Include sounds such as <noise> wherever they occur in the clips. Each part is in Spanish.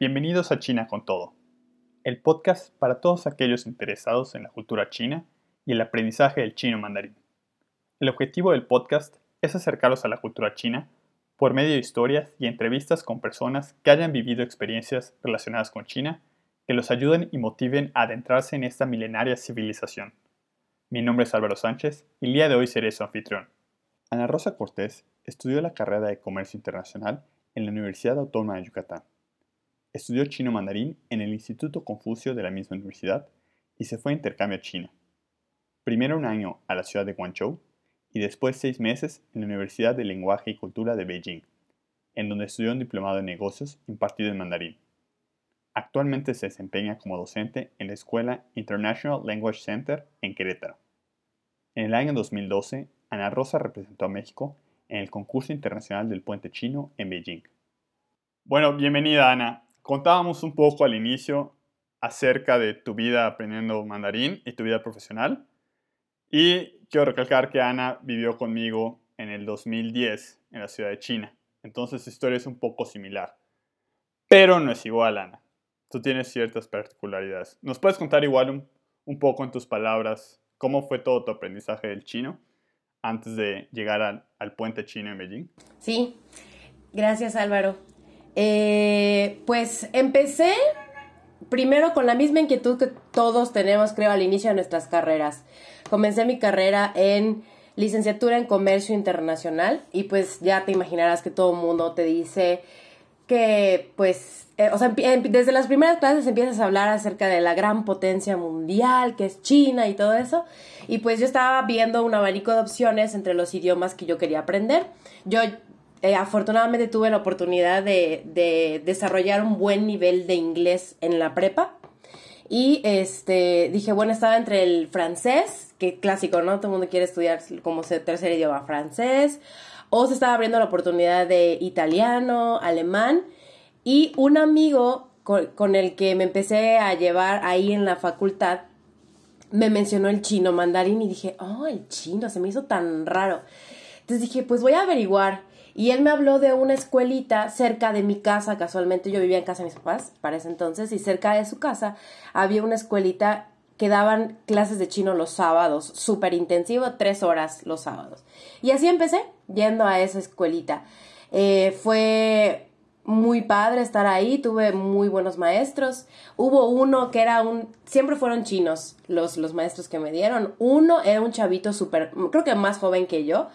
Bienvenidos a China con Todo, el podcast para todos aquellos interesados en la cultura china y el aprendizaje del chino mandarín. El objetivo del podcast es acercarlos a la cultura china por medio de historias y entrevistas con personas que hayan vivido experiencias relacionadas con China que los ayuden y motiven a adentrarse en esta milenaria civilización. Mi nombre es Álvaro Sánchez y el día de hoy seré su anfitrión. Ana Rosa Cortés estudió la carrera de Comercio Internacional en la Universidad Autónoma de Yucatán Estudió chino mandarín en el Instituto Confucio de la misma universidad y se fue a intercambio a China. Primero un año a la ciudad de Guangzhou y después seis meses en la Universidad de Lenguaje y Cultura de Beijing, en donde estudió un diplomado en negocios impartido en mandarín. Actualmente se desempeña como docente en la Escuela International Language Center en Querétaro. En el año 2012, Ana Rosa representó a México en el concurso internacional del puente chino en Beijing. Bueno, bienvenida Ana. Contábamos un poco al inicio acerca de tu vida aprendiendo mandarín y tu vida profesional. Y quiero recalcar que Ana vivió conmigo en el 2010 en la ciudad de China. Entonces su historia es un poco similar. Pero no es igual, Ana. Tú tienes ciertas particularidades. ¿Nos puedes contar igual un, poco en tus palabras cómo fue todo tu aprendizaje del chino antes de llegar al, al puente chino en Beijing? Sí, gracias Álvaro. Eh, pues empecé primero con la misma inquietud que todos tenemos, creo, al inicio de nuestras carreras. Comencé mi carrera en licenciatura en comercio internacional y pues ya te imaginarás que todo el mundo te dice que pues, eh, o sea, desde las primeras clases empiezas a hablar acerca de la gran potencia mundial que es China y todo eso. Y pues yo estaba viendo un abanico de opciones entre los idiomas que yo quería aprender. Yo eh, afortunadamente tuve la oportunidad de, desarrollar un buen nivel de inglés en la prepa. Y este, dije, bueno, estaba entre el francés, que clásico, ¿no? Todo el mundo quiere estudiar como tercer idioma francés. O se estaba abriendo la oportunidad de italiano, alemán. Y un amigo con, con el que me empecé a llevar ahí en la facultad me mencionó el chino mandarín y dije, oh, el chino, se me hizo tan raro. Entonces dije, pues voy a averiguar. Y él me habló de una escuelita cerca de mi casa, casualmente yo vivía en casa de mis papás para ese entonces, y cerca de su casa había una escuelita que daban clases de chino los sábados, súper intensivo, tres horas los sábados. Y así empecé, yendo a esa escuelita. Eh, fue muy padre estar ahí, tuve muy buenos maestros. Hubo uno que era un, siempre fueron chinos los, los maestros que me dieron. Uno era un chavito súper, creo que más joven que yo,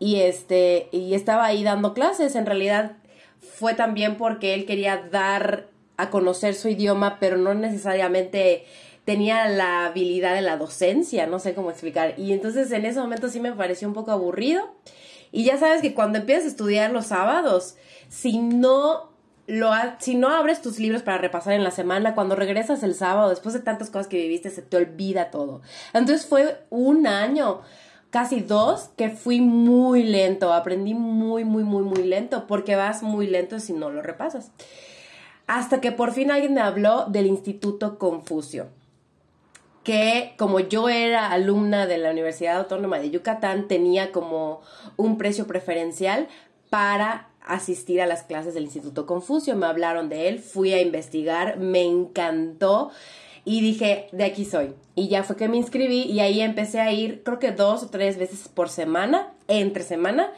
y este y estaba ahí dando clases. En realidad fue también porque él quería dar a conocer su idioma pero no necesariamente tenía la habilidad de la docencia no sé cómo explicar. Y entonces en ese momento sí me pareció un poco aburrido. Y ya sabes que cuando empiezas a estudiar los sábados si no lo si no abres tus libros para repasar en la semana, cuando regresas el sábado, después de tantas cosas que viviste, se te olvida todo. Entonces fue un año casi dos, que fui muy lento, aprendí muy, muy, muy, muy lento, porque vas muy lento si no lo repasas. Hasta que por fin alguien me habló del Instituto Confucio, que como yo era alumna de la Universidad Autónoma de Yucatán, tenía como un precio preferencial para asistir a las clases del Instituto Confucio. Me hablaron de él, fui a investigar, me encantó. Y dije, de aquí soy. Y ya fue que me inscribí y ahí empecé a ir, creo que dos o tres veces por semana, entre semana.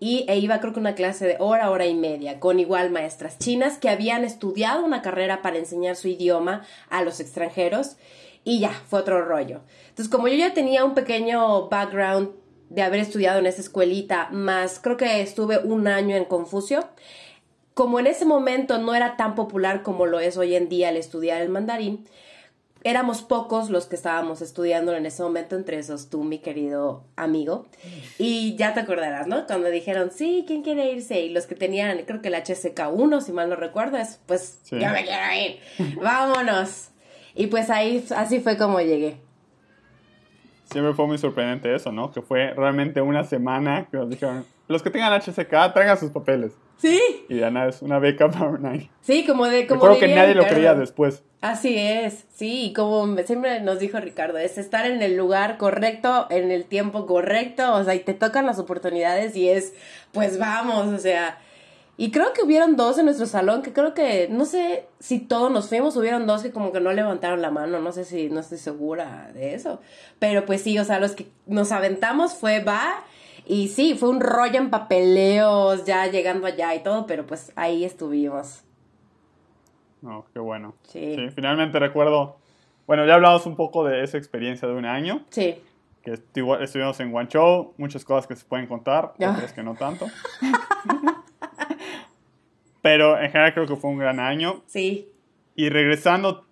Y e iba creo que una clase de hora, hora y media, con igual maestras chinas que habían estudiado una carrera para enseñar su idioma a los extranjeros. Y ya, fue otro rollo. Entonces, como yo ya tenía un pequeño background de haber estudiado en esa escuelita, más creo que estuve un año en Confucio, como en ese momento no era tan popular como lo es hoy en día el estudiar el mandarín, éramos pocos los que estábamos estudiando en ese momento, entre esos tú, mi querido amigo. Y ya te acordarás, ¿no? Cuando dijeron, sí, ¿quién quiere irse? Y los que tenían, creo que el HSK1, si mal no recuerdas, pues yo me quiero ir, vámonos. Y pues ahí, así fue como llegué. Siempre fue muy sorprendente eso, ¿no? Que fue realmente una semana que nos dijeron, los que tengan HSK, traigan sus papeles. Sí. Y nada, es una beca <laughs> para un año. Sí, como de... Como Recuerdo que nadie lo creía después. Así es, sí, como siempre nos dijo Ricardo, es estar en el lugar correcto, en el tiempo correcto, o sea, y te tocan las oportunidades y es, pues vamos, o sea, Y creo que hubieron dos en nuestro salón, que creo que, no sé si todos nos fuimos, hubieron dos que como que no levantaron la mano, no sé si, no estoy segura de eso. Pero pues sí, o sea, los que nos aventamos fue va, y sí, fue un rollo en papeleos, ya llegando allá y todo, pero pues ahí estuvimos. No, qué bueno. Sí. sí. Finalmente recuerdo, bueno, ya hablamos un poco de esa experiencia de un año. Sí. Que estuvimos en Guangzhou, muchas cosas que se pueden contar, otras que no tanto. <laughs> Pero en general creo que fue un gran año. Sí. Y regresando,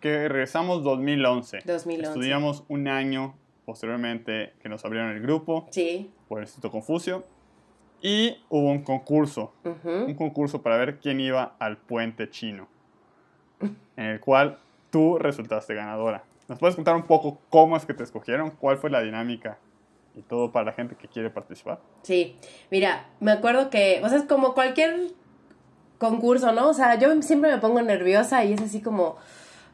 que regresamos 2011. 2011. Estudiamos un año posteriormente que nos abrieron el grupo. Sí. Por el Instituto Confucio. Y hubo un concurso. Un concurso para ver quién iba al puente chino. en el cual tú resultaste ganadora. ¿Nos puedes contar un poco cómo es que te escogieron? ¿Cuál fue la dinámica y todo para la gente que quiere participar? Sí, mira, me acuerdo que, o sea, es como cualquier concurso, ¿no? O sea, yo siempre me pongo nerviosa y es así como,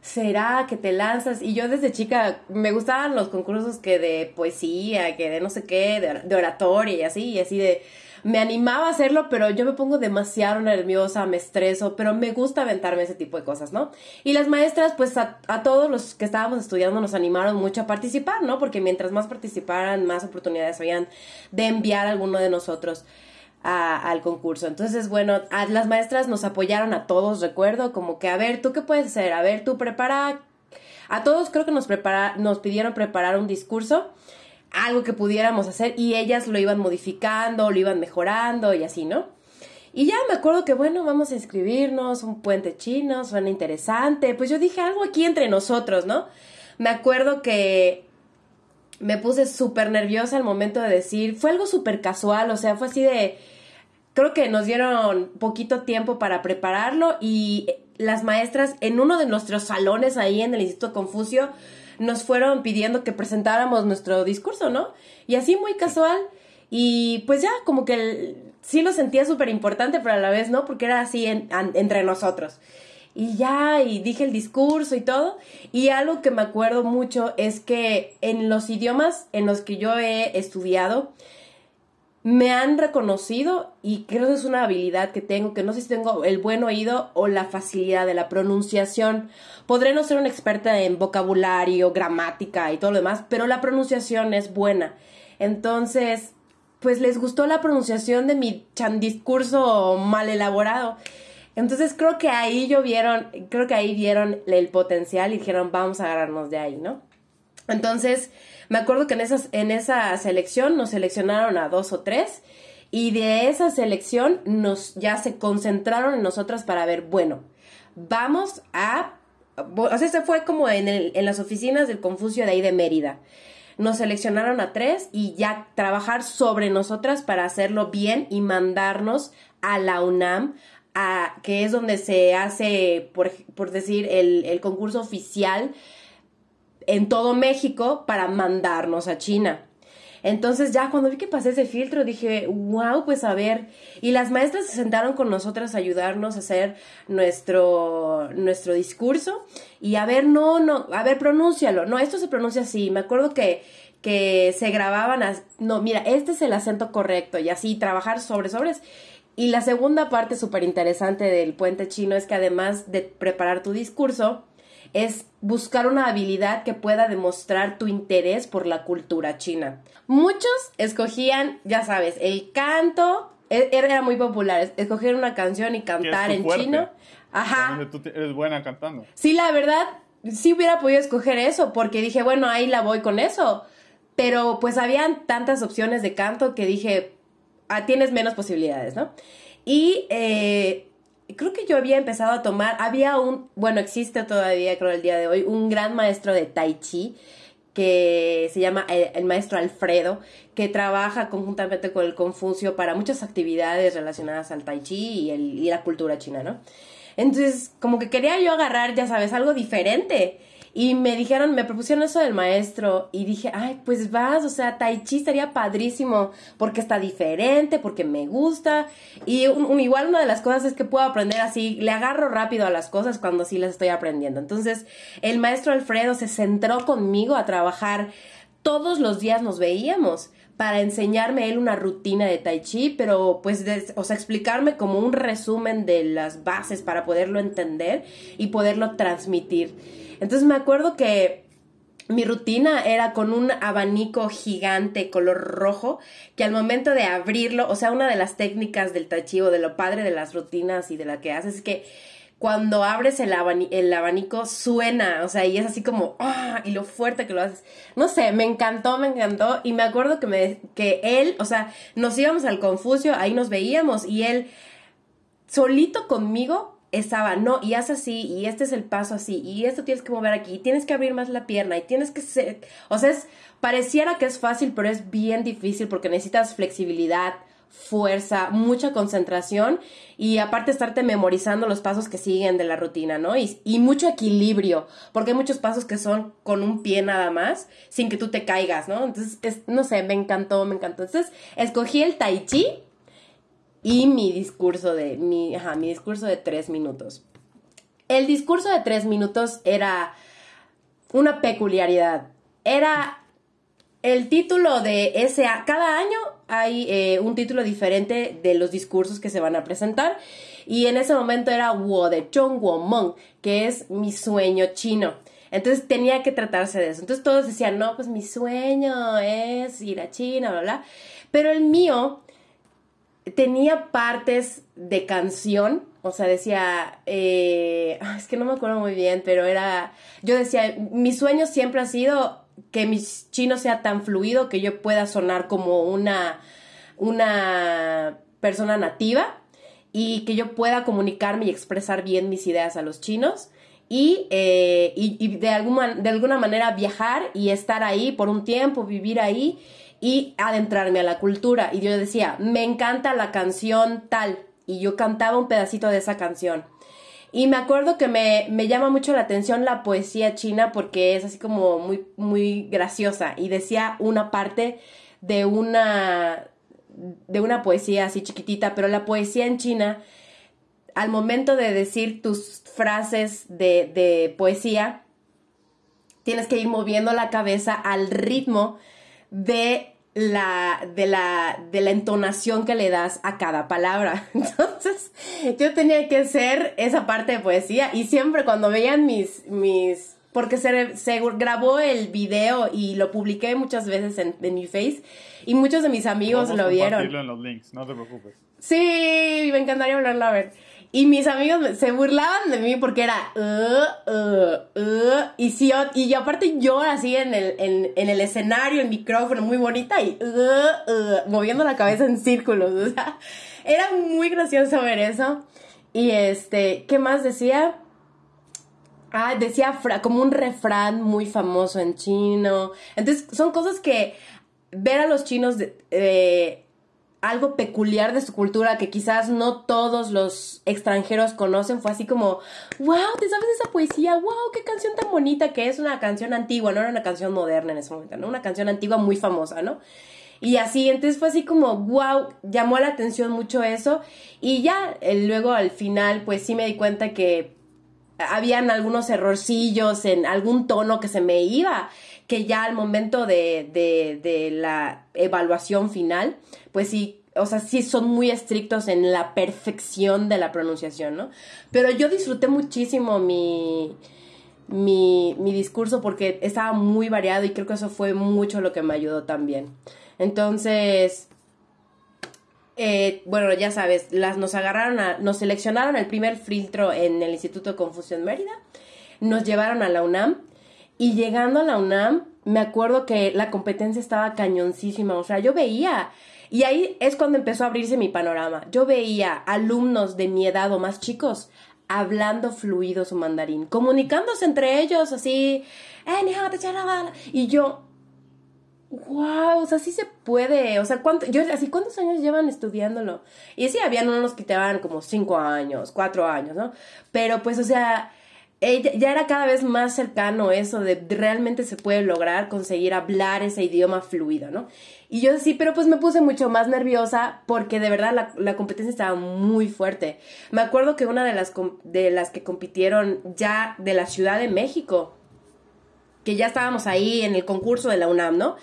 ¿será que te lanzas? Y yo desde chica me gustaban los concursos que de poesía, que de no sé qué, de, oratoria y así, y así de... Me animaba a hacerlo, pero yo me pongo demasiado nerviosa, me estreso, pero me gusta aventarme ese tipo de cosas, ¿no? Y las maestras, pues a, a todos los que estábamos estudiando nos animaron mucho a participar, ¿no? Porque mientras más participaran, más oportunidades habían de enviar a alguno de nosotros al concurso. Entonces, bueno, las maestras nos apoyaron a todos, recuerdo, como que, a ver, ¿tú qué puedes hacer? A ver, tú prepara... A todos creo que nos, prepara, nos pidieron preparar un discurso, algo que pudiéramos hacer, y ellas lo iban modificando, lo iban mejorando y así, ¿no? Y ya me acuerdo que, bueno, vamos a inscribirnos, un puente chino, suena interesante. Pues yo dije algo aquí entre nosotros, ¿no? Me acuerdo que me puse súper nerviosa al momento de decir, fue algo súper casual, o sea, fue así de, creo que nos dieron poquito tiempo para prepararlo y las maestras en uno de nuestros salones ahí en el Instituto Confucio nos fueron pidiendo que presentáramos nuestro discurso, ¿no? Y así muy casual y pues ya como que sí lo sentía súper importante, pero a la vez no, porque era así entre nosotros y ya, y dije el discurso y todo. Y algo que me acuerdo mucho es que en los idiomas en los que yo he estudiado, me han reconocido y creo que es una habilidad que tengo, que no sé si tengo el buen oído o la facilidad de la pronunciación. Podré no ser una experta en vocabulario, gramática y todo lo demás, pero la pronunciación es buena. Entonces, pues les gustó la pronunciación de mi chan discurso mal elaborado. Entonces creo que ahí yo vieron, creo que ahí vieron el potencial y dijeron, vamos a agarrarnos de ahí, ¿no? Entonces, me acuerdo que en, esas, en esa selección nos seleccionaron a dos o tres y de esa selección nos ya se concentraron en nosotras para ver, bueno, vamos a... O sea, se fue como en, en las oficinas del Confucio de ahí de Mérida. Nos seleccionaron a tres y ya trabajar sobre nosotras para hacerlo bien y mandarnos a la UNAM que es donde se hace, por, decir, el, concurso oficial en todo México para mandarnos a China. Entonces ya cuando vi que pasé ese filtro dije, wow, pues a ver. Y las maestras se sentaron con nosotras a ayudarnos a hacer nuestro, nuestro discurso. Y a ver, no, no, a ver, pronúncialo. No, esto se pronuncia así. Me acuerdo que, que se grababan, no, mira, este es el acento correcto. Y así, trabajar sobre sobres. Y la segunda parte súper interesante del puente chino es que además de preparar tu discurso, es buscar una habilidad que pueda demostrar tu interés por la cultura china. Muchos escogían, ya sabes, el canto, e-, era muy popular, escoger una canción y cantar en chino. Ajá. Tú eres buena cantando. Sí, la verdad, sí hubiera podido escoger eso, porque dije, bueno, ahí la voy con eso. Pero pues habían tantas opciones de canto que dije, Ah, tienes menos posibilidades, ¿no? Y eh, creo que yo había empezado a tomar, había un, bueno, existe todavía, creo, el día de hoy, un gran maestro de Tai Chi que se llama eh, el, maestro Alfredo, que trabaja conjuntamente con el Confucio para muchas actividades relacionadas al Tai Chi y, y la cultura china, ¿no? Entonces, como que quería yo agarrar, ya sabes, algo diferente. Y me dijeron, me propusieron eso del maestro y dije, ay, pues vas, o sea, Tai Chi estaría padrísimo porque está diferente, porque me gusta. Y igual una de las cosas es que puedo aprender así, le agarro rápido a las cosas cuando sí las estoy aprendiendo. Entonces, el maestro Alfredo se centró conmigo a trabajar, todos los días nos veíamos para enseñarme él una rutina de tai chi, pero pues, o sea, explicarme como un resumen de las bases para poderlo entender y poderlo transmitir. Entonces me acuerdo que mi rutina era con un abanico gigante color rojo que al momento de abrirlo, o sea, una de las técnicas del tai chi o de lo padre de las rutinas y de la que haces es que cuando abres el, el abanico suena, o sea, y es así como, ¡ah! y lo fuerte que lo haces. No sé, me encantó, me encantó. Y me acuerdo que, me, que él, o sea, nos íbamos al Confucio, ahí nos veíamos, y él solito conmigo estaba, no, y haz así, y este es el paso así, y esto tienes que mover aquí, y tienes que abrir más la pierna, y tienes que ser, o sea, es, pareciera que es fácil, pero es bien difícil porque necesitas flexibilidad, fuerza, mucha concentración y aparte estarte memorizando los pasos que siguen de la rutina, ¿no? Y, y, mucho equilibrio, porque hay muchos pasos que son con un pie nada más, sin que tú te caigas, ¿no? Entonces, es, no sé, me encantó, me encantó. Entonces, escogí el tai chi y mi discurso de, mi, ajá, mi discurso de tres minutos. El discurso de tres minutos era una peculiaridad. Era el título de ese, cada año hay eh, un título diferente de los discursos que se van a presentar. Y en ese momento era Wo de Chong Wo que es mi sueño chino. Entonces tenía que tratarse de eso. Entonces todos decían, no, pues mi sueño es ir a China, bla, bla. Pero el mío tenía partes de canción. O sea, decía, eh, es que no me acuerdo muy bien, pero era, yo decía, mi sueño siempre ha sido que mi chino sea tan fluido que yo pueda sonar como una, una persona nativa y que yo pueda comunicarme y expresar bien mis ideas a los chinos y, eh, y, de, alguna, de alguna manera viajar y estar ahí por un tiempo, vivir ahí y adentrarme a la cultura. Y yo decía, me encanta la canción tal y yo cantaba un pedacito de esa canción. Y me acuerdo que me, me, llama mucho la atención la poesía china porque es así como muy, muy graciosa. Y decía una parte de una, de una poesía así chiquitita, pero la poesía en China, al momento de decir tus frases de, de poesía, tienes que ir moviendo la cabeza al ritmo de la, de la, de la entonación que le das a cada palabra. <laughs> Entonces, yo tenía que hacer esa parte de poesía y siempre cuando veían mis, mis, porque se, se grabó el video y lo publiqué muchas veces en, en mi face y muchos de mis amigos lo vieron. en los links, no te preocupes. Sí, me encantaría hablarlo a ver. Y mis amigos se burlaban de mí porque era, uh, uh, uh, y yo, y yo aparte yo así en el, en, en el escenario, el micrófono muy bonita y moviendo la cabeza en círculos, o sea, <laughs> era muy gracioso ver eso. Y este, ¿qué más decía? Ah, decía como un refrán muy famoso en chino. Entonces, son cosas que ver a los chinos de, algo peculiar de su cultura que quizás no todos los extranjeros conocen. Fue así como, wow, ¿te sabes esa poesía? Wow, qué canción tan bonita que es una canción antigua, no era una canción moderna en ese momento, ¿no? Una canción antigua muy famosa, ¿no? Y así, entonces fue así como, wow, llamó la atención mucho eso. Y ya luego al final, pues sí me di cuenta que habían algunos errorcillos en algún tono que se me iba que ya al momento de, de, la evaluación final, pues sí, o sea, sí son muy estrictos en la perfección de la pronunciación, ¿no? Pero yo disfruté muchísimo mi, mi, discurso porque estaba muy variado y creo que eso fue mucho lo que me ayudó también. Entonces, eh, bueno, ya sabes, las, nos agarraron, a, nos seleccionaron el primer filtro en el Instituto Confusión Mérida, nos llevaron a la UNAM y llegando a la UNAM, me acuerdo que la competencia estaba cañoncísima, o sea, yo veía, y ahí es cuando empezó a abrirse mi panorama, yo veía alumnos de mi edad o más chicos hablando fluido su mandarín, comunicándose entre ellos así, eh, y yo, wow, o sea, sí se puede, o sea, ¿cuánto, yo, así, ¿cuántos años llevan estudiándolo? Y sí, habían unos que te van como cinco años, cuatro años, ¿no? Pero pues, o sea, ya era cada vez más cercano eso de realmente se puede lograr conseguir hablar ese idioma fluido, ¿no? Y yo sí, pero pues me puse mucho más nerviosa porque de verdad la, la, competencia estaba muy fuerte. Me acuerdo que una de las, de las que compitieron ya de la Ciudad de México, que ya estábamos ahí en el concurso de la UNAM, ¿no?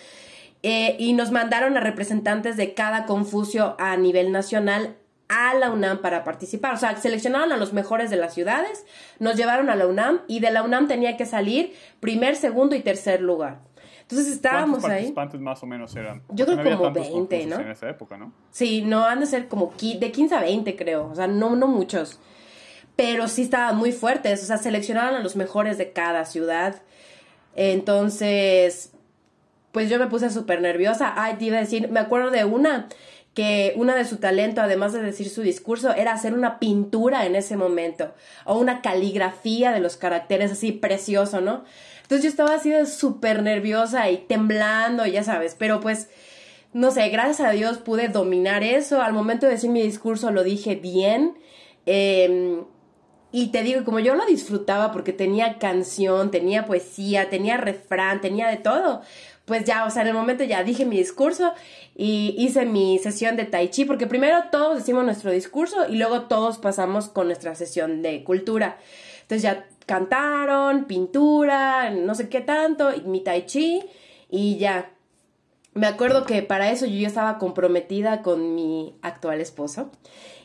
eh, y nos mandaron a representantes de cada Confucio a nivel nacional a la UNAM para participar. O sea, seleccionaron a los mejores de las ciudades, nos llevaron a la UNAM y de la UNAM tenía que salir primer, segundo y tercer lugar. Entonces estábamos ¿Cuántos ahí. participantes más o menos eran? Yo creo Porque no como tantos 20, concursos ¿no? En esa época, ¿no? Sí, no han de ser como de 15 a 20, creo. O sea, no, no muchos. Pero sí estaban muy fuertes. O sea, seleccionaron a los mejores de cada ciudad. Entonces, pues yo me puse súper nerviosa. Ay, te iba a decir, me acuerdo de una que una de su talento, además de decir su discurso, era hacer una pintura en ese momento, o una caligrafía de los caracteres así precioso, ¿no? Entonces yo estaba así de súper nerviosa y temblando, ya sabes, pero pues, no sé, gracias a Dios pude dominar eso. Al momento de decir mi discurso lo dije bien. Eh, y te digo, como yo lo disfrutaba porque tenía canción, tenía poesía, tenía refrán, tenía de todo, pues ya, o sea, en el momento ya dije mi discurso y hice mi sesión de tai chi, porque primero todos decimos nuestro discurso y luego todos pasamos con nuestra sesión de cultura. Entonces ya cantaron, pintura, no sé qué tanto, y mi tai chi y ya. Me acuerdo que para eso yo ya estaba comprometida con mi actual esposo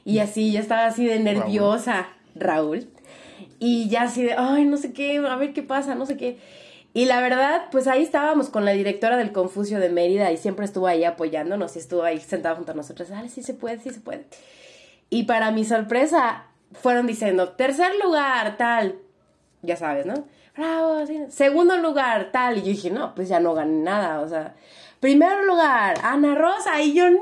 y así, ya estaba así de nerviosa, Raúl. Y ya así de, ay, no sé qué, a ver qué pasa, no sé qué. Y la verdad, pues ahí estábamos con la directora del Confucio de Mérida y siempre estuvo ahí apoyándonos y estuvo ahí sentada junto a nosotros. Dale, sí se puede, sí se puede. Y para mi sorpresa, fueron diciendo, tercer lugar, tal. Ya sabes, ¿no? Bravo, así. Segundo lugar, tal. Y yo dije, no, pues ya no gané nada, o sea. Primer lugar, Ana Rosa. Y yo, no.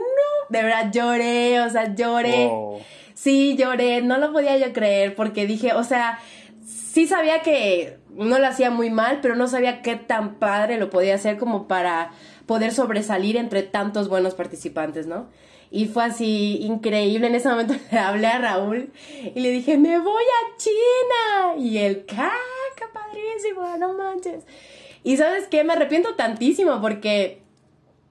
De verdad, lloré, o sea, lloré. Wow. Sí, lloré, no lo podía yo creer porque dije, o sea, sí sabía que no lo hacía muy mal, pero no sabía qué tan padre lo podía hacer como para poder sobresalir entre tantos buenos participantes, ¿no? Y fue así increíble. En ese momento <laughs> le hablé a Raúl y le dije, me voy a China. Y él, ¡ah, qué padrísimo! No manches. Y sabes qué, me arrepiento tantísimo porque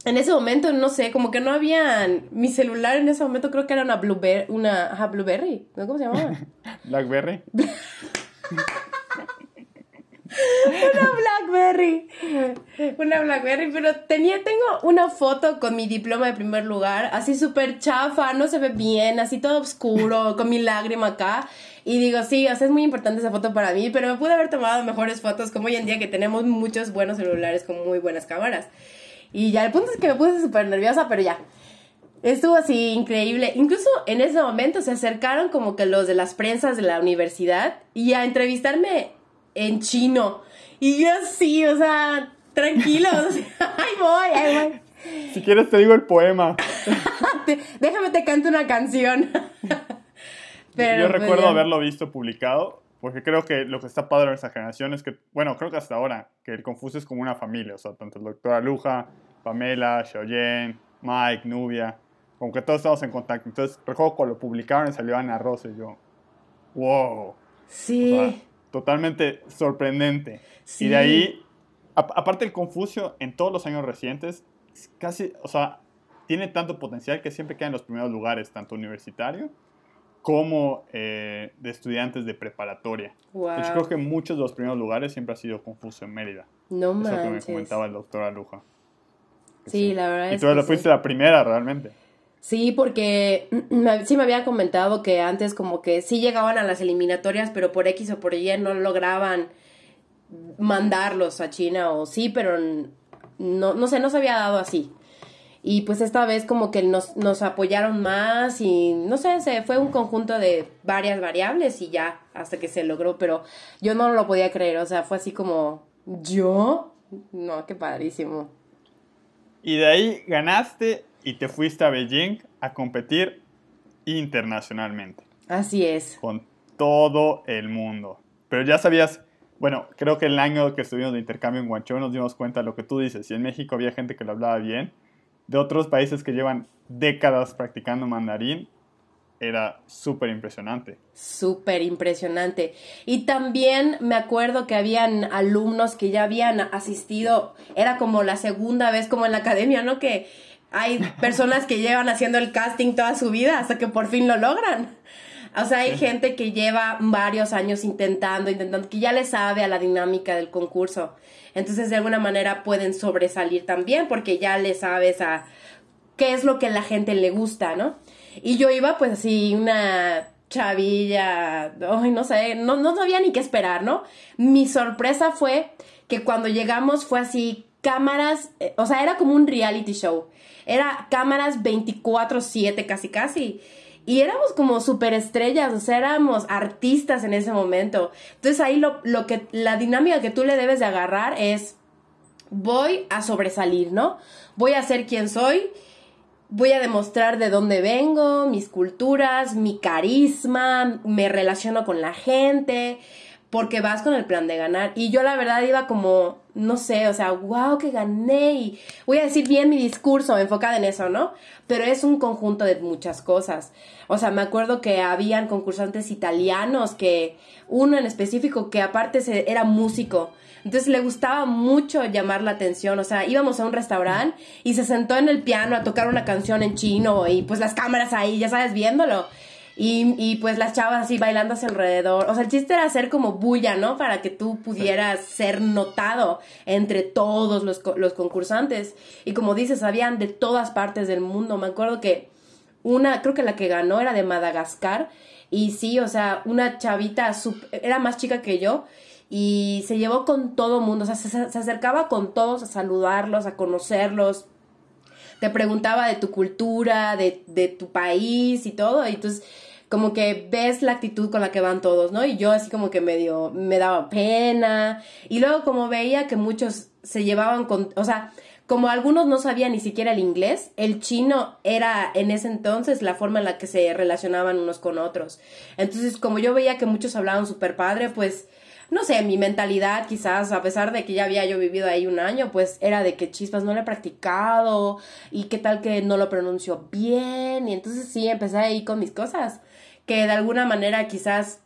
en ese momento, no sé, como que no habían. Mi celular en ese momento creo que era una Blueberry. Una. Ajá, Blueberry. ¿no? ¿Cómo se llamaba? <laughs> Blackberry. <laughs> una Blackberry. Una Blackberry, pero tenía, tengo una foto con mi diploma de primer lugar, así súper chafa, no se ve bien, así todo oscuro, <laughs> con mi lágrima acá. Y digo, sí, o sea, es muy importante esa foto para mí, pero me pude haber tomado mejores fotos como hoy en día que tenemos muchos buenos celulares con muy buenas cámaras. Y ya el punto es que me puse súper nerviosa, pero ya. Estuvo así increíble. Incluso en ese momento se acercaron como que los de las prensas de la universidad y a entrevistarme en chino. Y yo sí, o sea, tranquilos. <laughs> ahí voy, ahí voy. Si quieres te digo el poema. <laughs> Te- déjame te canto una canción. <laughs> Pero, Yo pues, recuerdo ya. haberlo visto publicado, porque creo que lo que está padre en esa generación es que, bueno, creo que hasta ahora, que el Confucio es como una familia, o sea, tanto el doctor Aluja, Pamela, Xiaoyen, Mike, Nubia, como que todos estamos en contacto. Entonces, recuerdo cuando lo publicaron y salió Ana Rosa y yo, wow, Sí. o sea, totalmente sorprendente. Sí. Y de ahí, a- aparte el Confucio, en todos los años recientes, es casi, o sea, tiene tanto potencial que siempre queda en los primeros lugares, tanto universitario como eh, de estudiantes de preparatoria. Wow. Hecho, creo que muchos de los primeros lugares siempre ha sido Confucio en Mérida. No Eso que me manches. comentaba el doctor Aluja. Que Sí, la verdad Y es tú que la sí. fuiste la primera realmente. Sí, porque me- sí me habían comentado que antes como que sí llegaban a las eliminatorias, pero por X o por Y no lograban mandarlos a China o sí, pero no, no sé, no se había dado así. Y pues esta vez como que nos, nos apoyaron más y no sé, se fue un conjunto de varias variables y ya hasta que se logró, pero yo no lo podía creer, o sea, fue así como, ¿yo? No, qué padrísimo. Y de ahí ganaste y te fuiste a Beijing a competir internacionalmente. Así es. con todo el mundo. Pero ya sabías, bueno, creo que el año que estuvimos de intercambio en Guangzhou nos dimos cuenta de lo que tú dices. Y en México había gente que lo hablaba bien. De otros países que llevan décadas practicando mandarín, era súper impresionante. Súper impresionante. Y también me acuerdo que habían alumnos que ya habían asistido, era como la segunda vez como en la academia, ¿no? Que hay personas que llevan haciendo el casting toda su vida hasta que por fin lo logran. O sea, hay gente que lleva varios años intentando, intentando, que ya le sabe a la dinámica del concurso. Entonces, de alguna manera pueden sobresalir también porque ya le sabes a qué es lo que a la gente le gusta, ¿no? Y yo iba pues así, una chavilla, ay, no sé, no, no sabía ni qué esperar, ¿no? Mi sorpresa fue que cuando llegamos fue así, cámaras, eh, o sea, era como un reality show. Era cámaras 24/7 casi casi. Y éramos como superestrellas, o sea, éramos artistas en ese momento. Entonces ahí lo, lo que, la dinámica que tú le debes de agarrar es, voy a sobresalir, ¿no? Voy a ser quien soy, voy a demostrar de dónde vengo, mis culturas, mi carisma, me relaciono con la gente, porque vas con el plan de ganar. Y yo la verdad iba como, no sé, o sea, wow, que gané y voy a decir bien mi discurso enfocada en eso, ¿no? Pero es un conjunto de muchas cosas. O sea, me acuerdo que habían concursantes italianos que, uno en específico que aparte se, era músico. Entonces le gustaba mucho llamar la atención, o sea, íbamos a un restaurante y se sentó en el piano a tocar una canción en chino y pues las cámaras ahí, ya sabes, viéndolo. Y, y, pues las chavas así bailando hacia alrededor. O sea, el chiste era hacer como bulla, ¿no? Para que tú pudieras ser notado entre todos los, los concursantes. Y como dices, habían de todas partes del mundo. Me acuerdo que una, creo que la que ganó era de Madagascar. Y sí, o sea, una chavita era más chica que yo y se llevó con todo mundo, o sea, se, se, acercaba con todos a saludarlos, a conocerlos, te preguntaba de tu cultura, de, de tu país y todo, y entonces como que ves la actitud con la que van todos, ¿no? Y yo así como que medio me daba pena. Y luego como veía que muchos se llevaban con, o sea, como algunos no sabían ni siquiera el inglés, el chino era en ese entonces la forma en la que se relacionaban unos con otros. Entonces, como yo veía que muchos hablaban súper padre, pues, no sé, mi mentalidad quizás, a pesar de que ya había yo vivido ahí un año, pues era de que chispas no lo he practicado y qué tal que no lo pronuncio bien. Y entonces sí, empecé ahí con mis cosas que de alguna manera quizás,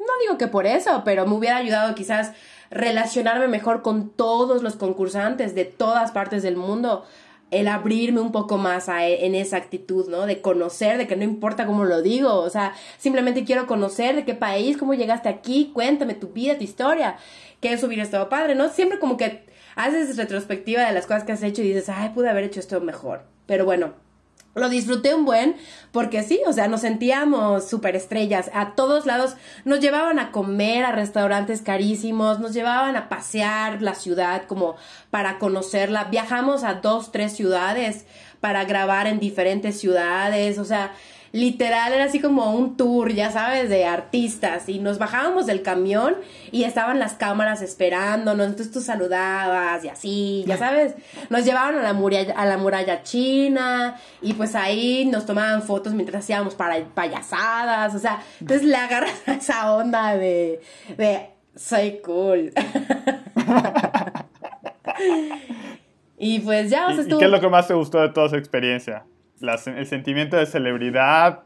no digo que por eso, pero me hubiera ayudado quizás relacionarme mejor con todos los concursantes de todas partes del mundo, el abrirme un poco más e, en esa actitud, ¿no? De conocer, de que no importa cómo lo digo, o sea, simplemente quiero conocer de qué país, cómo llegaste aquí, cuéntame tu vida, tu historia, que eso hubiera estado padre, ¿no? Siempre como que haces retrospectiva de las cosas que has hecho y dices, ay, pude haber hecho esto mejor. Pero bueno, lo disfruté un buen porque sí, o sea, nos sentíamos súper estrellas. A todos lados nos llevaban a comer a restaurantes carísimos, nos llevaban a pasear la ciudad como para conocerla. Viajamos a dos, tres ciudades para grabar en diferentes ciudades, o sea, literal era así como un tour, ya sabes, de artistas. Y nos bajábamos del camión y estaban las cámaras esperándonos. Entonces tú saludabas y así, ya sabes. Nos llevaban a la muralla, a la muralla china y pues ahí nos tomaban fotos mientras hacíamos para payasadas. O sea, entonces le agarras <laughs> esa onda de, de soy cool. <laughs> <laughs> y pues ya, o sea. ¿Y qué es lo que más te gustó de toda esa experiencia? El sentimiento de celebridad,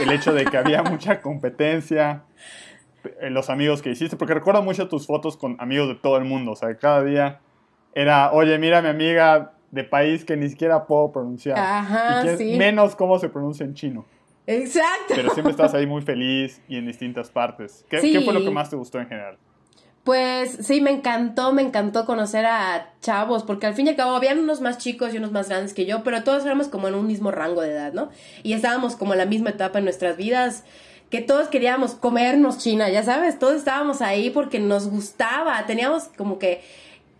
el hecho de que había mucha competencia, eh, los amigos que hiciste, porque recuerdo mucho tus fotos con amigos de todo el mundo, o sea, cada día era, oye, mira mi amiga de país que ni siquiera puedo pronunciar. Ajá, sí. Menos cómo se pronuncia en chino. Exacto. Pero siempre estás ahí muy feliz y en distintas partes. ¿Qué, ¿Qué, fue lo que más te gustó en general? Pues sí, me encantó, me encantó conocer a chavos, porque al fin y al cabo habían unos más chicos y unos más grandes que yo, pero todos éramos como en un mismo rango de edad, ¿no? Y estábamos como en la misma etapa en nuestras vidas, que todos queríamos comernos China, ya sabes, todos estábamos ahí porque nos gustaba, teníamos como que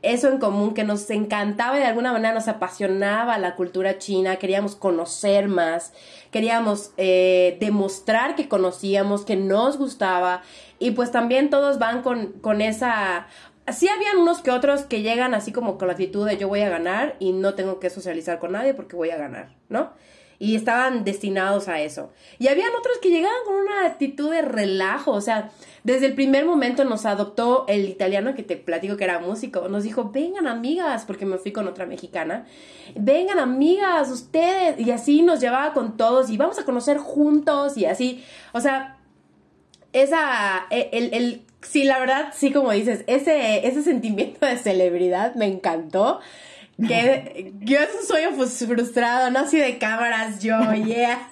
eso en común, que nos encantaba y de alguna manera nos apasionaba la cultura china, queríamos conocer más, queríamos eh, demostrar que conocíamos, que nos gustaba y pues también todos van con, con esa... Sí habían unos que otros que llegan así como con la actitud de yo voy a ganar y no tengo que socializar con nadie porque voy a ganar, ¿no? Y estaban destinados a eso. Y habían otros que llegaban con una actitud de relajo, o sea, desde el primer momento nos adoptó el italiano que te platico que era músico, nos dijo, vengan amigas, porque me fui con otra mexicana, vengan amigas, ustedes, y así nos llevaba con todos y vamos a conocer juntos y así, o sea, esa, e, el, el, sí, la verdad, sí, como dices, ese, ese sentimiento de celebridad me encantó. Que yo es un sueño frustrado, no así de cámaras, yo, <laughs> yeah.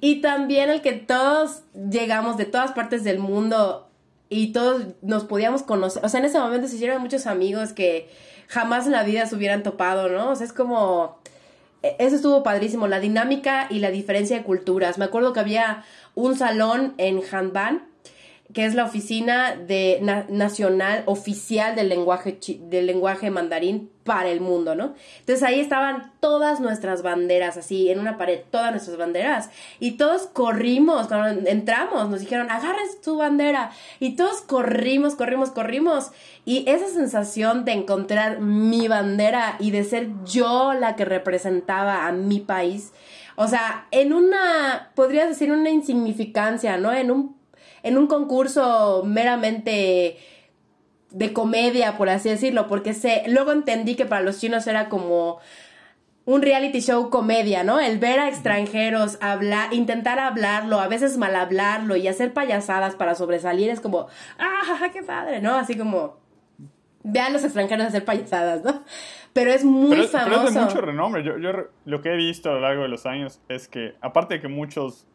Y también el que todos llegamos de todas partes del mundo y todos nos podíamos conocer. O sea, en ese momento se hicieron muchos amigos que jamás en la vida se hubieran topado, ¿no? O sea, es como... E, eso estuvo padrísimo, la dinámica y la diferencia de culturas. Me acuerdo que había un salón en Hanban que es la oficina de nacional oficial del lenguaje del lenguaje mandarín para el mundo, ¿no? Entonces ahí estaban todas nuestras banderas así en una pared, todas nuestras banderas y todos corrimos cuando entramos, nos dijeron, "Agarren tu bandera." Y todos corrimos, corrimos, corrimos y esa sensación de encontrar mi bandera y de ser yo la que representaba a mi país, o sea, en una podrías decir una insignificancia, ¿no? En un en un concurso meramente de comedia, por así decirlo, porque sé, luego entendí que para los chinos era como un reality show comedia, ¿no? El ver a extranjeros hablar, intentar hablarlo, a veces mal hablarlo y hacer payasadas para sobresalir es como, ¡ah, qué padre! ¿No? Así como, vean a los extranjeros hacer payasadas, ¿no? Pero es muy famoso. Pero es de mucho renombre. Yo, yo, lo que he visto a lo largo de los años es que, aparte de que muchos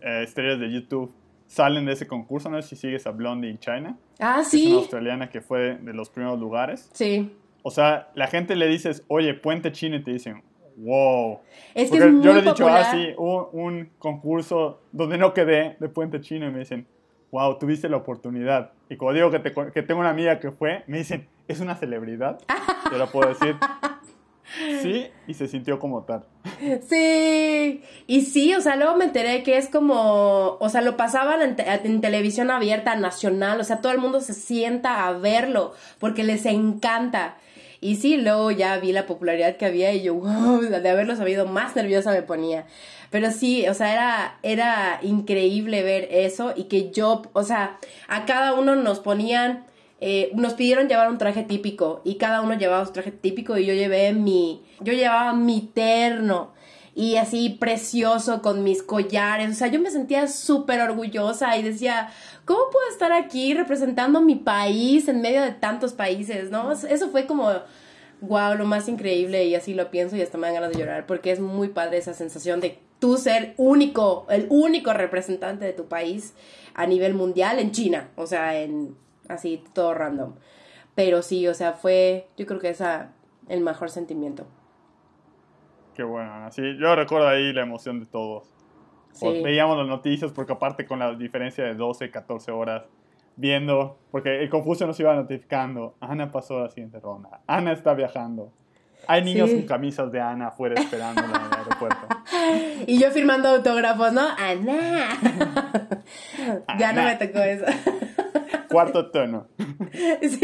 eh, estrellas de YouTube salen de ese concurso. No sé si sigues a Blondie in China. Ah, sí. Es una australiana que fue de los primeros lugares. Sí. O sea, la gente le dices, oye, puente chino, y te dicen, wow. Es que es muy yo le he dicho, ah, sí, un, concurso donde no quedé de puente chino, y me dicen, wow, tuviste la oportunidad. Y como digo que, te, que tengo una amiga que fue, me dicen, es una celebridad. Te lo puedo decir. <laughs> Sí, y se sintió como tal. Sí, y sí, o sea, luego me enteré que es como, o sea, lo pasaban en, televisión abierta nacional, o sea, todo el mundo se sienta a verlo porque les encanta. Y sí, luego ya vi la popularidad que había y yo, wow, de haberlo sabido, más nerviosa me ponía. Pero sí, o sea, era, era increíble ver eso y que yo, o sea, a cada uno nos ponían eh, nos pidieron llevar un traje típico y cada uno llevaba su traje típico y yo llevé mi, yo llevaba mi terno y así precioso con mis collares, o sea, yo me sentía súper orgullosa y decía, ¿cómo puedo estar aquí representando mi país en medio de tantos países, no? Eso fue como, wow, lo más increíble y así lo pienso y hasta me dan ganas de llorar porque es muy padre esa sensación de tú ser único, el único representante de tu país a nivel mundial en China, o sea, en así todo random. Pero sí, o sea, fue, yo creo que esa el mejor sentimiento. Qué bueno, así yo recuerdo ahí la emoción de todos. Veíamos las noticias porque aparte con la diferencia de 12, 14 horas viendo, porque el Confucio nos iba notificando, Ana pasó a la siguiente ronda, Ana está viajando. Hay niños con camisas de Ana afuera esperando en el <laughs> aeropuerto. Y yo firmando autógrafos, ¿no? Ana. <laughs> ya no me tocó eso. Cuarto tono. <laughs> Sí.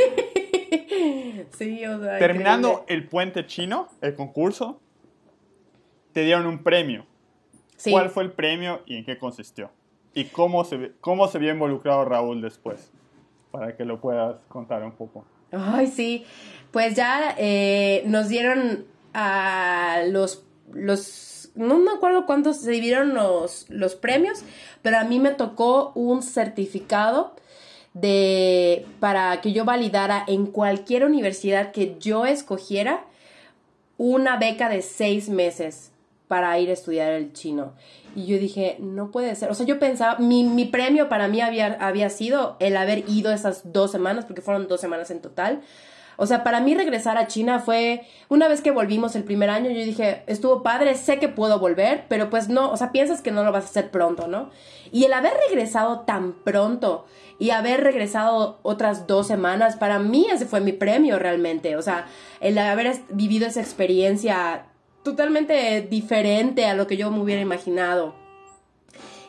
Sí, o sea. Terminando el puente chino, el concurso, te dieron un premio. ¿Cuál fue el premio y en qué consistió? ¿Y cómo se, cómo se vio involucrado Raúl después? Para que lo puedas contar un poco. Ay, sí. Pues ya eh, nos dieron a los, los. No me acuerdo cuántos se dividieron los, los premios, pero a mí me tocó un certificado de para que yo validara en cualquier universidad que yo escogiera una beca de seis meses para ir a estudiar el chino. Y yo dije, no puede ser. O sea, yo pensaba, mi, mi premio para mí había, había sido el haber ido esas dos semanas, porque fueron dos semanas en total, o sea, para mí regresar a China fue, una vez que volvimos el primer año, yo dije, estuvo padre, sé que puedo volver, pero pues no, o sea, piensas que no lo vas a hacer pronto, ¿no? Y el haber regresado tan pronto y haber regresado otras dos semanas, para mí ese fue mi premio realmente, o sea, el haber vivido esa experiencia totalmente diferente a lo que yo me hubiera imaginado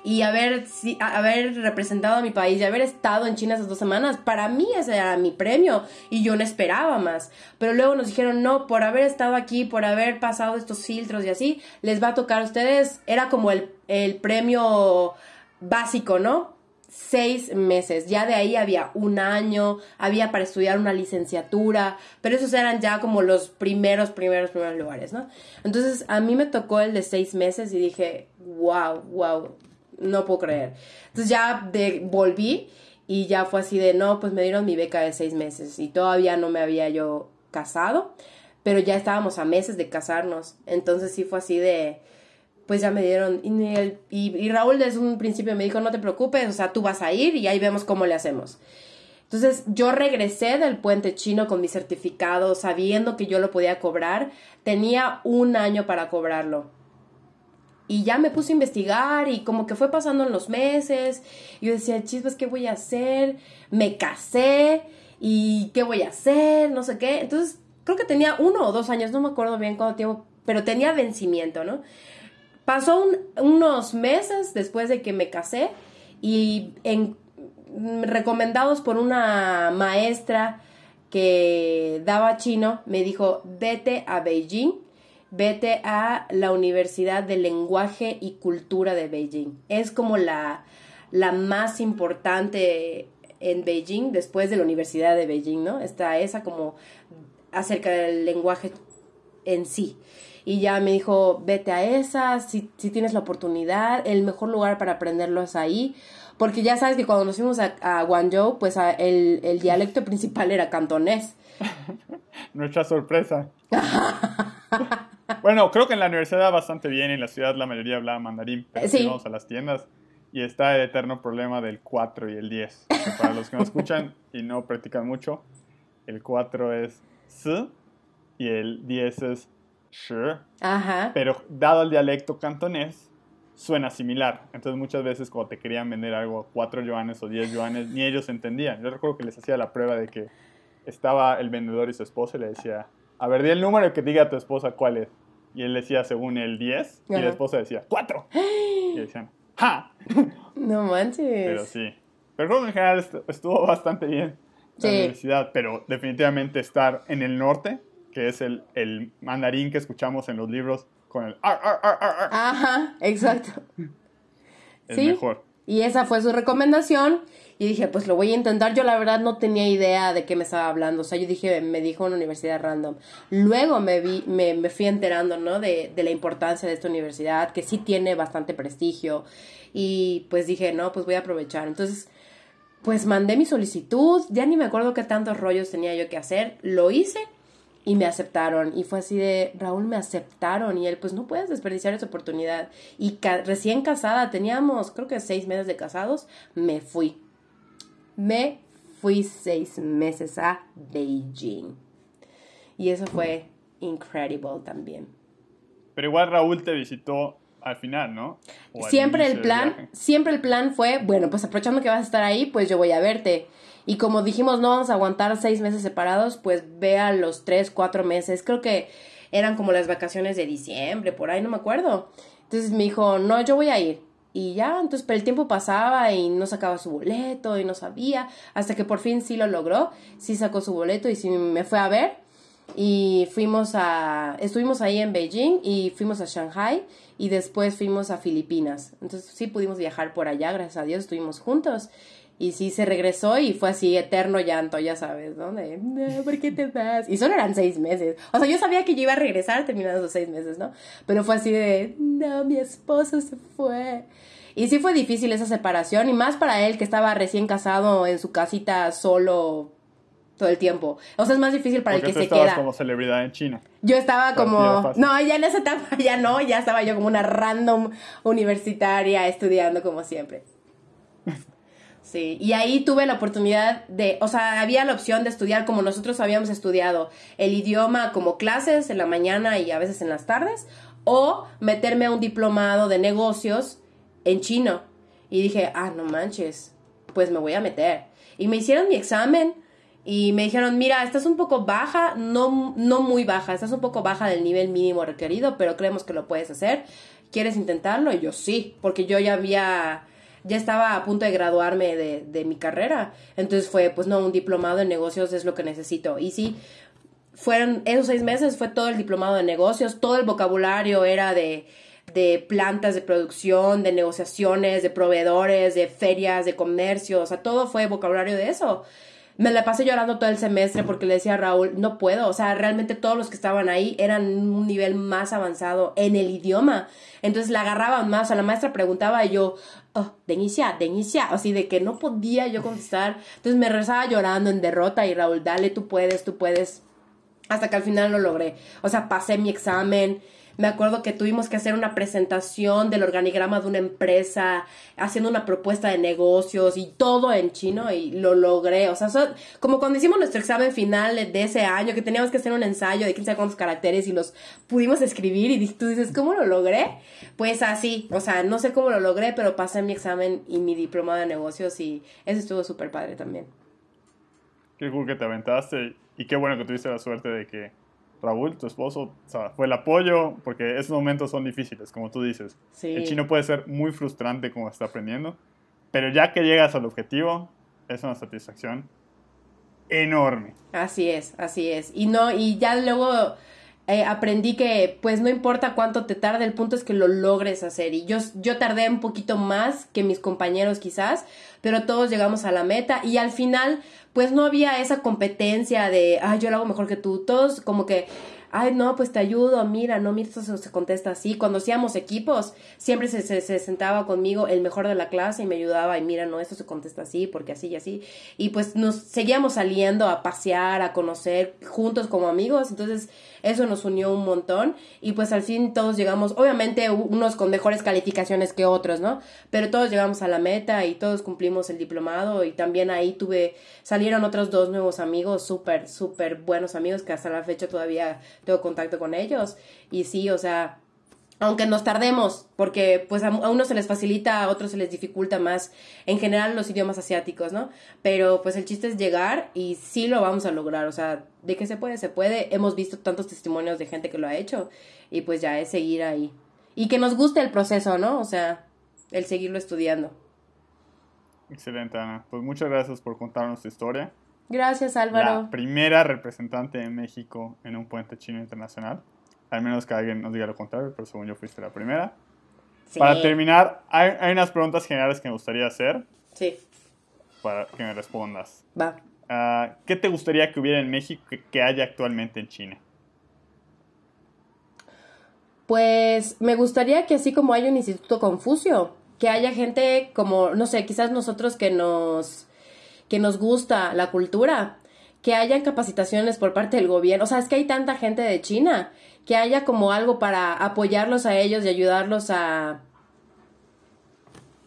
y haber, haber representado a mi país y haber estado en China esas dos semanas, para mí ese era mi premio y yo no esperaba más. Pero luego nos dijeron, no, por haber estado aquí, por haber pasado estos filtros y así, les va a tocar a ustedes, era como el, el premio básico, ¿no? seis meses. Ya de ahí había un año, había para estudiar una licenciatura, pero esos eran ya como los primeros, primeros, primeros lugares, ¿no? Entonces a mí me tocó el de seis meses y dije, wow, wow, no puedo creer. Entonces ya de, volví y ya fue así de, no, pues me dieron mi beca de seis meses y todavía no me había yo casado, pero ya estábamos a meses de casarnos. Entonces sí fue así de, pues ya me dieron, y, y, Raúl desde un principio me dijo, no te preocupes, o sea, tú vas a ir y ahí vemos cómo le hacemos. Entonces yo regresé del puente chino con mi certificado, sabiendo que yo lo podía cobrar. Tenía un año para cobrarlo. Y ya me puse a investigar y como que fue pasando en los meses. Yo decía, chispas, ¿qué voy a hacer? Me casé y ¿qué voy a hacer? No sé qué. Entonces creo que tenía uno o dos años, no me acuerdo bien cuánto tiempo, pero tenía vencimiento, ¿no? Pasó unos meses después de que me casé y en, recomendados por una maestra que daba chino, me dijo, vete a Beijing, vete a la Universidad de Lenguaje y Cultura de Beijing. Es como la, la más importante en Beijing después de la Universidad de Beijing, ¿no? Está esa como acerca del lenguaje en sí. Y ya me dijo, vete a esa, si, si tienes la oportunidad, el mejor lugar para aprenderlo es ahí. Porque ya sabes que cuando nos fuimos a, Guangzhou, pues el, el dialecto principal era cantonés. <laughs> Nuestra sorpresa. <laughs> <laughs> bueno, creo que en la universidad bastante bien, en la ciudad la mayoría hablaba mandarín, pero si vamos a las tiendas y está el eterno problema del 4 y el 10. para los que no escuchan <laughs> y no practican mucho, el 4 es S y el 10 es Sh. Ajá. Pero dado el dialecto cantonés, suena similar. Entonces muchas veces cuando te querían vender algo a 4 yuanes o 10 yuanes, ni ellos entendían. Yo recuerdo que les hacía la prueba de que estaba el vendedor y su esposa y le decía, a ver, di el número que diga a tu esposa cuál es. Y él decía según el 10 y la esposa decía 4. <gasps> Y decían, ¡ja! <laughs> No manches. Pero sí. Pero creo que en general estuvo bastante bien la universidad, pero definitivamente estar en el norte, que es el, el mandarín que escuchamos en los libros con el ar, ar, ar, Ajá, exacto. <laughs> es mejor. Y esa fue su recomendación. Y dije, pues lo voy a intentar. Yo la verdad no tenía idea de qué me estaba hablando. O sea, yo dije, me dijo una universidad random. Luego me vi, me, me fui enterando, ¿no? De, de la importancia de esta universidad, que sí tiene bastante prestigio. Y pues dije, no, pues voy a aprovechar. Entonces, pues mandé mi solicitud. Ya ni me acuerdo qué tantos rollos tenía yo que hacer. Lo hice y me aceptaron. Y fue así de, Raúl, me aceptaron. Y él, pues no puedes desperdiciar esa oportunidad. Y recién casada, teníamos creo que seis meses de casados, me fui. Me fui seis meses a Beijing. Y eso fue incredible también. Pero igual Raúl te visitó al final, ¿no? siempre el plan, siempre el plan fue, bueno, pues aprovechando que vas a estar ahí, pues yo voy a verte. Y como dijimos, no vamos a aguantar seis meses separados, pues ve a los tres, cuatro meses. Creo que eran como las vacaciones de diciembre, por ahí, no me acuerdo. Entonces me dijo, no, yo voy a ir. Y ya, entonces, pero el tiempo pasaba y no sacaba su boleto y no sabía, hasta que por fin sí lo logró, sí sacó su boleto y sí me fue a ver. Y fuimos a, estuvimos ahí en Beijing y fuimos a Shanghai y después fuimos a Filipinas. Entonces sí pudimos viajar por allá, gracias a Dios, estuvimos juntos. Y sí se regresó y fue así, eterno llanto, ya sabes, ¿no? De, ¿por qué te vas? Y solo eran seis meses. O sea, yo sabía que yo iba a regresar terminados los seis meses, ¿no? Pero fue así de, no, mi esposo se fue. Y sí fue difícil esa separación, y más para él que estaba recién casado en su casita solo todo el tiempo. O sea, es más difícil para el que se queda. como celebridad en China. Yo estaba como, no, ya en esa etapa <laughs> ya no, ya estaba yo como una random universitaria estudiando como siempre. Sí, y ahí tuve la oportunidad de, o sea, había la opción de estudiar como nosotros habíamos estudiado, el idioma como clases en la mañana y a veces en las tardes, o meterme a un diplomado de negocios en chino. Y dije, ah, no manches, pues me voy a meter. Y me hicieron mi examen y me dijeron, mira, estás un poco baja, no, no muy baja, estás un poco baja del nivel mínimo requerido, pero creemos que lo puedes hacer. ¿Quieres intentarlo? Y yo sí, porque yo ya había ya estaba a punto de graduarme de, de mi carrera. Entonces fue, pues no, un diplomado en negocios es lo que necesito. Y sí, fueron esos seis meses, fue todo el diplomado de negocios, todo el vocabulario era de, de plantas de producción, de negociaciones, de proveedores, de ferias, de comercio, o sea, todo fue vocabulario de eso me la pasé llorando todo el semestre porque le decía a Raúl, no puedo, o sea, realmente todos los que estaban ahí eran un nivel más avanzado en el idioma. Entonces la agarraban más, o sea, la maestra preguntaba y yo, oh, de inicia, de inicia, así de que no podía yo contestar. Entonces me rezaba llorando en derrota y Raúl, dale, tú puedes, tú puedes. Hasta que al final lo logré. O sea, pasé mi examen. Me acuerdo que tuvimos que hacer una presentación del organigrama de una empresa, haciendo una propuesta de negocios y todo en chino y lo logré. O sea, como cuando hicimos nuestro examen final de ese año, que teníamos que hacer un ensayo de quién sabe cuántos caracteres y los pudimos escribir y tú dices, ¿cómo lo logré? Pues así, o sea, no sé cómo lo logré, pero pasé mi examen y mi diploma de negocios y eso estuvo súper padre también. Qué cool que te aventaste y qué bueno que tuviste la suerte de que Raúl, tu esposo, fue el apoyo, porque esos momentos son difíciles, como tú dices. El chino puede ser muy frustrante como está aprendiendo, pero ya que llegas al objetivo, es una satisfacción enorme. Así es, así es. Y no, y ya luego eh, aprendí que pues no importa cuánto te tarde, el punto es que lo logres hacer. Y yo, yo tardé un poquito más que mis compañeros quizás, pero todos llegamos a la meta y al final pues no había esa competencia de, ay, yo lo hago mejor que tú. Todos como que ay, no, pues te ayudo, mira, no, mira, esto se contesta así. Cuando hacíamos equipos, siempre se, se, sentaba conmigo el mejor de la clase y me ayudaba, y mira, no, esto se contesta así, porque así y así. Y pues nos seguíamos saliendo a pasear, a conocer juntos como amigos, entonces eso nos unió un montón y pues al fin todos llegamos, obviamente unos con mejores calificaciones que otros, ¿no? Pero todos llegamos a la meta y todos cumplimos el diplomado y también ahí tuve, salieron otros dos nuevos amigos, súper, súper buenos amigos que hasta la fecha todavía tengo contacto con ellos. Y sí, o sea, aunque nos tardemos, porque pues a, unos se les facilita, a otros se les dificulta más, en general los idiomas asiáticos, ¿no? Pero pues el chiste es llegar y sí lo vamos a lograr, o sea, de que se puede, se puede, hemos visto tantos testimonios de gente que lo ha hecho y pues ya es seguir ahí. Y que nos guste el proceso, ¿no? O sea, el seguirlo estudiando. Excelente, Ana. Pues muchas gracias por contarnos tu historia. Gracias, Álvaro. La primera representante de México en un puente chino internacional. Al menos que alguien nos diga lo contrario, pero según yo fuiste la primera. Para terminar, hay, unas preguntas generales que me gustaría hacer. Sí. Para que me respondas. Va. Ah, ¿Qué te gustaría que hubiera en México que, que haya actualmente en China? Pues me gustaría que así como hay un Instituto Confucio, que haya gente como, no sé, quizás nosotros que nos que nos gusta la cultura, que haya capacitaciones por parte del gobierno. O sea, es que hay tanta gente de China, que haya como algo para apoyarlos a ellos y ayudarlos a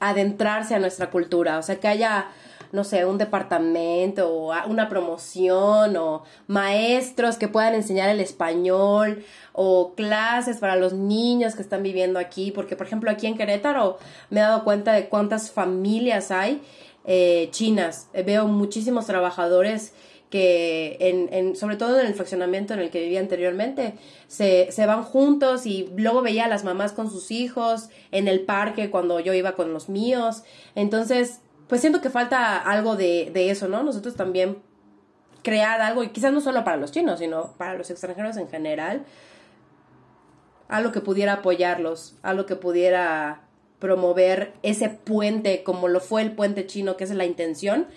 adentrarse a nuestra cultura. O sea, que haya, no sé, un departamento o una promoción o maestros que puedan enseñar el español o clases para los niños que están viviendo aquí. Porque, por ejemplo, aquí en Querétaro me he dado cuenta de cuántas familias hay eh, chinas. Eh, veo muchísimos trabajadores que, en, en, sobre todo en el fraccionamiento en el que vivía anteriormente, se, se, van juntos y luego veía a las mamás con sus hijos en el parque cuando yo iba con los míos. Entonces, pues siento que falta algo de, de eso, ¿no? Nosotros también crear algo, y quizás no solo para los chinos, sino para los extranjeros en general, algo que pudiera apoyarlos, algo que pudiera promover ese puente como lo fue el puente chino, que es la intención,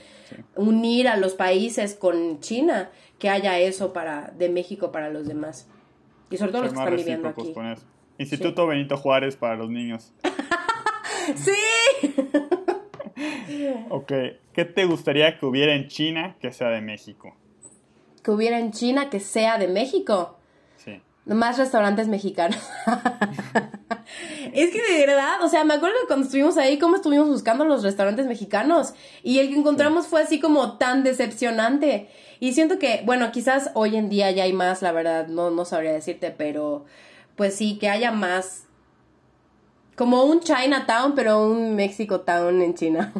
unir a los países con China, que haya eso para de México para los demás. Y sobre todo los que están viviendo aquí. Instituto Benito Juárez para los niños. <laughs> sí. <laughs> ok, ¿qué te gustaría que hubiera en China que sea de México? Que hubiera en China que sea de México. Sí. Más restaurantes mexicanos. <laughs> es que de verdad, o sea, me acuerdo cuando estuvimos ahí, cómo estuvimos buscando los restaurantes mexicanos. Y el que encontramos fue así como tan decepcionante. Y siento que, bueno, quizás hoy en día ya hay más, la verdad, no, no sabría decirte, pero pues sí, que haya más. Como un Chinatown, pero un Mexico Town en China.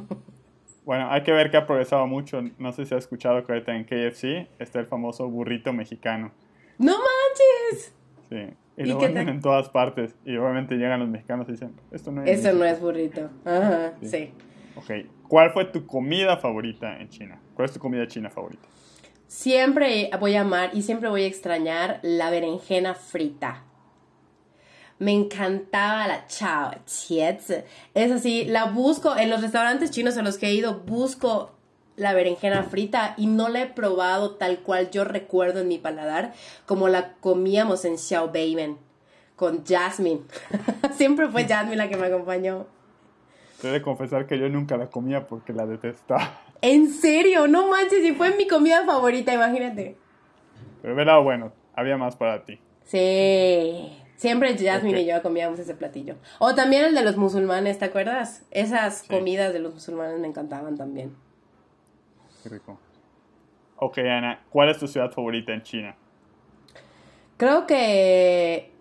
Bueno, hay que ver que ha progresado mucho. No sé si has escuchado que ahorita en KFC está el famoso burrito mexicano. ¡No manches! Sí. Y, lo venden en todas partes. Y obviamente llegan los mexicanos y dicen, esto no es... Eso no es burrito. Ajá, sí. Ok. ¿Cuál fue tu comida favorita en China? ¿Cuál es tu comida china favorita? Siempre voy a amar y siempre voy a extrañar la berenjena frita. Me encantaba la chao Es así, la busco en los restaurantes chinos en los que he ido, busco la berenjena frita y no la he probado tal cual yo recuerdo en mi paladar como la comíamos en Xiaobeimen con Jasmine. <laughs> Siempre fue Jasmine la que me acompañó. Te de confesar que yo nunca la comía porque la detestaba. ¿En serio? No manches, y fue mi comida favorita, imagínate. Pero lado bueno, había más para ti. Sí. Siempre Jasmine y yo comíamos ese platillo. O también el de los musulmanes, ¿te acuerdas? Esas comidas de los musulmanes me encantaban también. Qué rico. Ok, Ana, ¿cuál es tu ciudad favorita en China? Creo que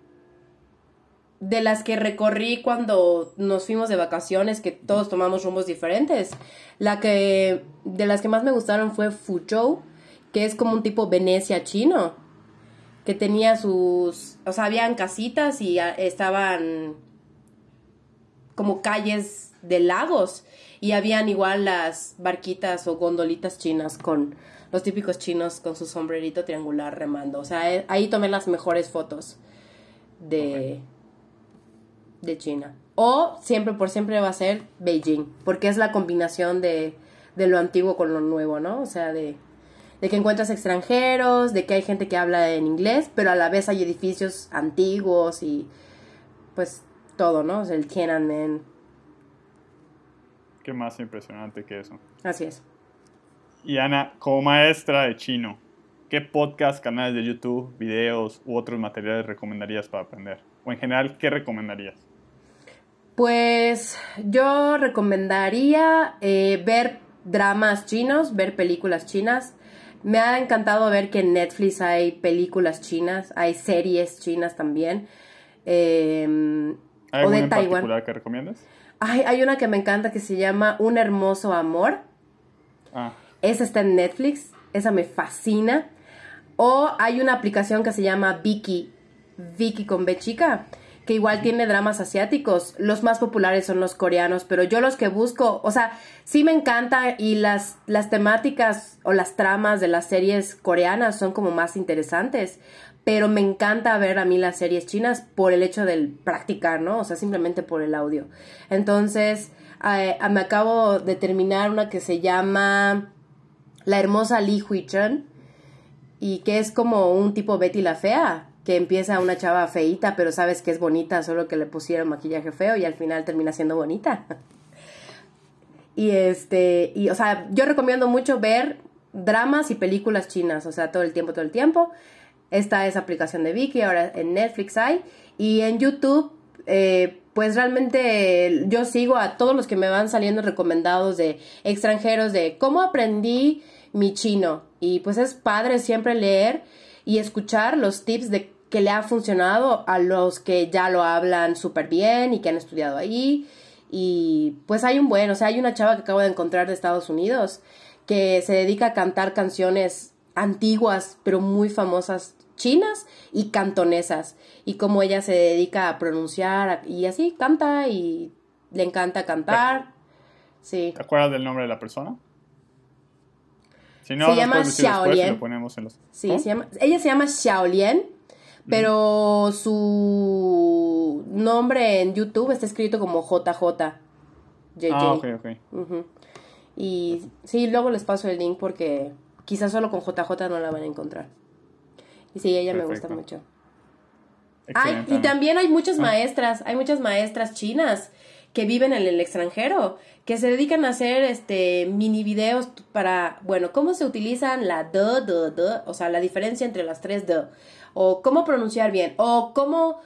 de las que recorrí cuando nos fuimos de vacaciones, que todos tomamos rumbos diferentes, la que de las que más me gustaron fue Fuzhou, que es como un tipo Venecia chino que tenía sus, o sea, habían casitas y estaban como calles de lagos y habían igual las barquitas o gondolitas chinas con los típicos chinos con su sombrerito triangular remando. O sea, eh, ahí tomé las mejores fotos de, de China. O siempre por siempre va a ser Beijing, porque es la combinación de, de lo antiguo con lo nuevo, ¿no? O sea, de de que encuentras extranjeros, de que hay gente que habla en inglés, pero a la vez hay edificios antiguos y pues todo, ¿no? O sea, el Tiananmen. Qué más impresionante que eso. Así es. Y Ana, como maestra de chino, ¿qué podcast, canales de YouTube, videos u otros materiales recomendarías para aprender? O en general, ¿qué recomendarías? Pues yo recomendaría eh, ver dramas chinos, ver películas chinas, me ha encantado ver que en Netflix hay películas chinas, hay series chinas también. Eh, ¿Hay o de Taiwán. particular que recomiendas? Hay, hay una que me encanta que se llama Un hermoso amor. Ah. Esa está en Netflix. Esa me fascina. O hay una aplicación que se llama Vicky. Vicky con B chica que igual tiene dramas asiáticos. Los más populares son los coreanos, pero yo los que busco, o sea, sí me encanta y las, las temáticas o las tramas de las series coreanas son como más interesantes, pero me encanta ver a mí las series chinas por el hecho del practicar, ¿no? O sea, simplemente por el audio. Entonces, eh, me acabo de terminar una que se llama La hermosa Li Hui-chen y que es como un tipo Betty la Fea que empieza una chava feita, pero sabes que es bonita, solo que le pusieron maquillaje feo y al final termina siendo bonita. <laughs> y este, y o sea, yo recomiendo mucho ver dramas y películas chinas, o sea, todo el tiempo, todo el tiempo. Esta es aplicación de Vicky, ahora en Netflix hay. Y en YouTube, eh, pues realmente yo sigo a todos los que me van saliendo recomendados de extranjeros de cómo aprendí mi chino. Y pues es padre siempre leer y escuchar los tips de que le ha funcionado a los que ya lo hablan súper bien y que han estudiado ahí. Y pues hay un buen, o sea, hay una chava que acabo de encontrar de Estados Unidos que se dedica a cantar canciones antiguas, pero muy famosas chinas y cantonesas. Y como ella se dedica a pronunciar y así canta y le encanta cantar. Sí. ¿Te acuerdas del nombre de la persona? Si no, se llama Xiaolien. Sí, se llama, ella se llama Xiaolien pero su nombre en YouTube está escrito como JJ. Ah, ok, ok. Y sí, luego les paso el link porque quizás solo con JJ no la van a encontrar. Y sí, ella me gusta mucho. Ay, y también hay muchas ah. maestras, hay muchas maestras chinas que viven en el extranjero, que se dedican a hacer este mini videos para, bueno, cómo se utilizan la d, d, d, o sea, la diferencia entre las tres d o cómo pronunciar bien, o cómo...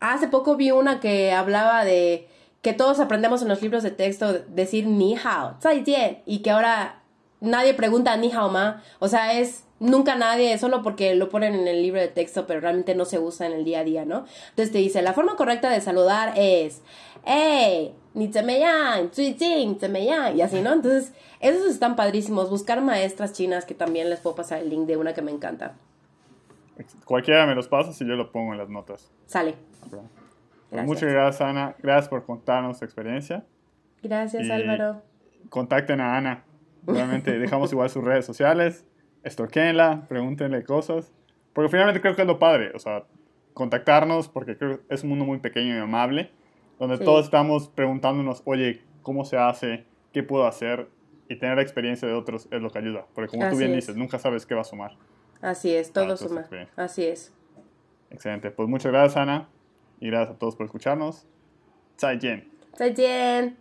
Hace poco vi una que hablaba de que todos aprendemos en los libros de texto decir ni hao, zaijian, y que ahora nadie pregunta ni hao ma, o sea, es nunca nadie, solo porque lo ponen en el libro de texto, pero realmente no se usa en el día a día, ¿no? Entonces te dice, la forma correcta de saludar es, hey, ni yang, y así, ¿no? Entonces, esos están padrísimos, buscar maestras chinas que también les puedo pasar el link de una que me encanta. Cualquiera me los pasa y yo lo pongo en las notas. Sale. Muchas gracias, Ana. Gracias por contarnos tu experiencia. Gracias, Álvaro. Contacten a Ana. Realmente dejamos igual sus redes sociales, estorquenla, pregúntenle cosas. Porque finalmente creo que es lo padre, o sea, contactarnos, porque creo que es un mundo muy pequeño y amable, donde sí. todos estamos preguntándonos, oye, ¿cómo se hace? ¿Qué puedo hacer? Y tener la experiencia de otros es lo que ayuda. Porque como Así tú bien es. dices, nunca sabes qué va a sumar. Así es, ah, todo suma. Así es. Excelente. Pues muchas gracias, Ana. Y gracias a todos por escucharnos. Zaijian. Zaijian.